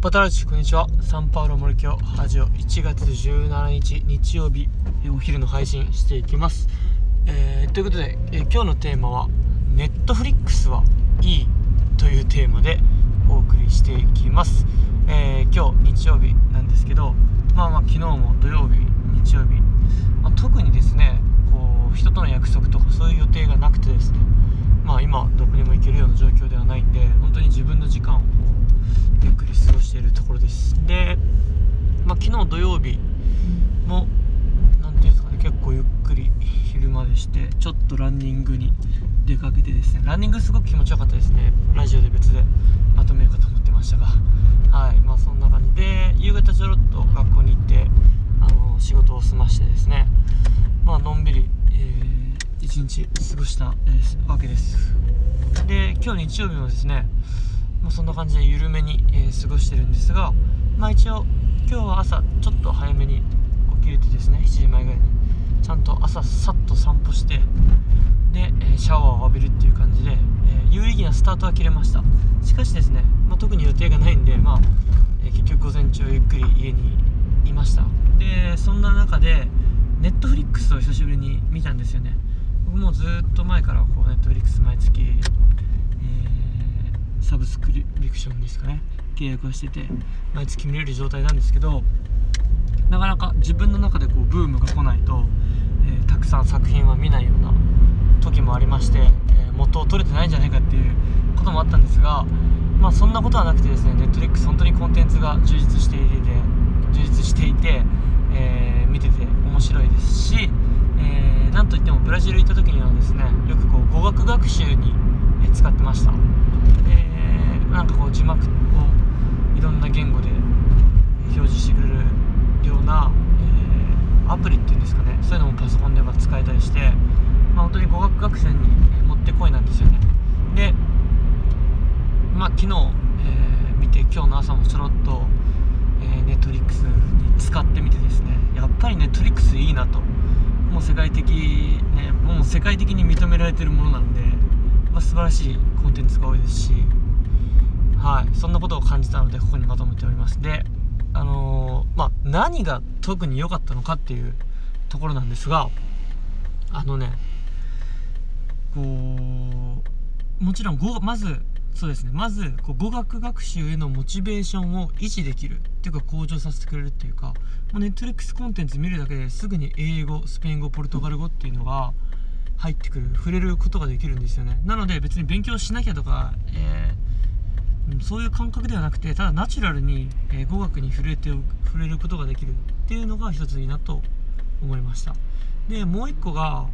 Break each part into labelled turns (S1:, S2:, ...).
S1: バタラチこんにちは。サンパウロ森京ラジオ。1月17日日曜日。お昼の配信していきます、えーということで、えー今日のテーマは「ネットフリックスはいい」というテーマでお送りしていきます、えー今日日曜日なんですけどまあまあ昨日も土曜日日曜日、まあ、特にですねこう人との約束とかそういう予定がなくてですね。まあ今どこにも行けるような状況ではないんで本当に自分の時間をゆっくり過ごしているところです。で、まあ、昨日土曜日もなんていうんですかね結構ゆっくり昼までしてちょっとランニングに出かけてですねランニングすごく気持ちよかったですね。ラジオで別でまとめようかと思ってましたが。はいまあそんな感じで夕方ちょろっと学校に行ってあの仕事を済ましてですねまあのんびり、えー一日過ごした、えーわけです。で今日日曜日もですねまあ、そんな感じで緩めに、えー過ごしてるんですが、まあ、一応今日は朝ちょっと早めに起きれてですね7時前ぐらいにちゃんと朝さっと散歩してで、えーシャワーを浴びるっていう感じで、えー有意義なスタートは切れました。しかしですね、まあ、特に予定がないんで、まあえー結局午前中ゆっくり家にいました。でそんな中でネットフリックスを久しぶりに見たんですよね。僕もずっと前からこうネットフリックス毎月、サブスクリプションですかね。契約をしてて毎月見れる状態なんですけどなかなか自分の中でこうブームが来ないと、えーたくさん作品は見ないような時もありまして、えー元を取れてないんじゃないかっていうこともあったんですがまあそんなことはなくてですねネットフリックス本当にコンテンツが充実していて充実していて、えー見てて面白いですし、えーなんといってもブラジル行った時にはですねよくこう語学学習に使ってました。でなんかこう字幕をいろんな言語で表示してくれるような、えーアプリっていうんですかね。そういうのもパソコンでは使えたりして、まあ、本当に語学学習にえーもってこいなんですよね。でまあ昨日、えー見て今日の朝もちょろっと、えー、ネットリックスに使ってみてですね。やっぱりネットリックスいいなと。もう世界的ねもう世界的に認められてるものなんで、まあ、素晴らしいコンテンツが多いですしはい。そんなことを感じたのでここにまとめております。であのーまあ何が特に良かったのかっていうところなんですがあのねこうもちろん語まずそうですね。まずこう語学学習へのモチベーションを維持できるっていうか向上させてくれるっていうかネットフリックスコンテンツ見るだけですぐに英語スペイン語ポルトガル語っていうのが入ってくる触れることができるんですよね。なので別に勉強しなきゃとか、えーそういう感覚ではなくてただナチュラルに、えー語学に触れて触れることができるっていうのが一ついいなと思いました。でもう一個が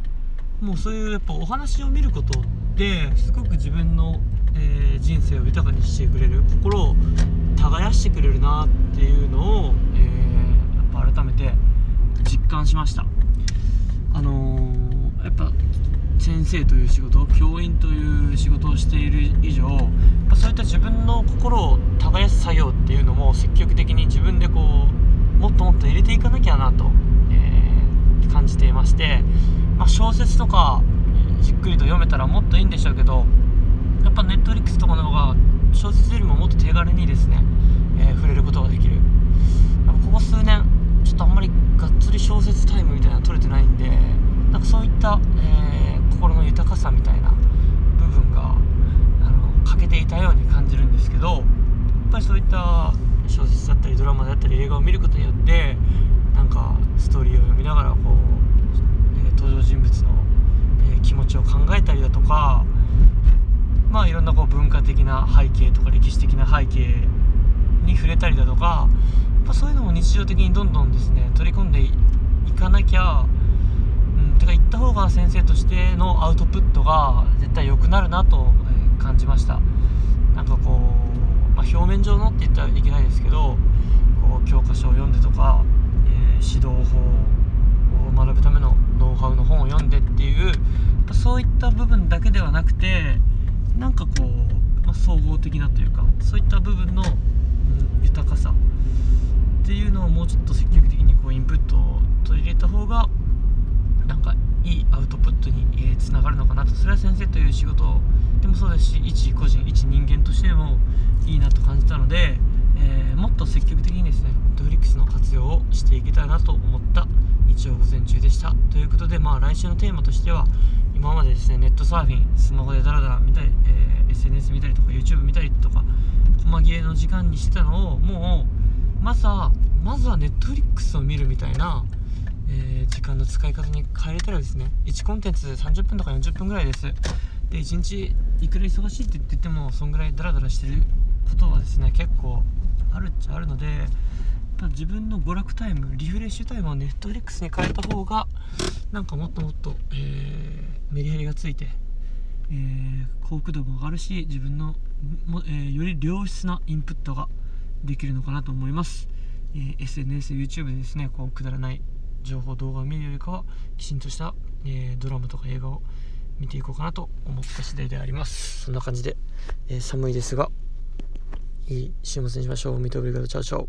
S1: もうそういうやっぱお話を見ることってすごく自分の、えー人生を豊かにしてくれる心を耕してくれるなっていうのを、えーやっぱ改めて実感しました。あのーやっぱ先生という仕事教員という仕事をしている以上そういった自分の心を耕す作業っていうのも積極的に自分でこうもっともっと入れていかなきゃなと、えー感じていまして、まあ、小説とかじっくりと読めたらもっといいんでしょうけどやっぱネットフリックスとかの方が小説よりももっと手軽にですね、えー触れることができるやっぱここ数年ちょっとあんまりがっつり小説タイムみたいなの取れてないんでなんかそういった、えー心の豊かさみたいな部分があの欠けていたように感じるんですけどやっぱりそういった小説だったりドラマだったり映画を見ることによってなんかストーリーを読みながらこう、えー登場人物の、えー気持ちを考えたりだとかまあいろんなこう文化的な背景とか歴史的な背景に触れたりだとかやっぱそういうのも日常的にどんどんですね取り込んでいかなきゃうん、てか言った方が先生としてのアウトプットが絶対良くなるなと、感じました。なんかこう、まあ、表面上のって言ったらいけないですけどこう教科書を読んでとか、えー指導法を学ぶためのノウハウの本を読んでっていうそういった部分だけではなくてなんかこう、まあ、総合的なというかそういった部分の、うん豊かさっていうのをもうちょっと積極的にこうインプットを取り入れた方がなんかいいアウトプットにつながるなとそれは先生という仕事でもそうですし一個人一人間としてもいいなと感じたので、えーも積極的にですね Netflix の活用をしていけたらなと思った日曜午前中でした。ということでまあ来週のテーマとしては今までですねネットサーフィンスマホでダラダラ見たり、えー、SNS 見たりとか YouTube 見たりとか細切れの時間にしてたのをもうまずはまずは Netflix を見るみたいな、えー、時間の使い方に変えれたらですね1コンテンツ30分とか40分ぐらいです。で1日いくら忙しいって言ってもそんぐらいダラダラしてることはですね結構あるっちゃあるので自分の娯楽タイムリフレッシュタイムをネットフリックスに変えた方がなんかもっともっと、えー、メリハリがついて、えー、幸福度も上がるし自分のも、えー、より良質なインプットができるのかなと思います、えー、SNS、YouTube でですねこうくだらない情報動画を見るよりかはきちんとした、えドラマとか映画を見ていこうかなと思った次第でありますそんな感じで、え寒いですがいい週末にしましょう。 Muito obrigado tchau tchau。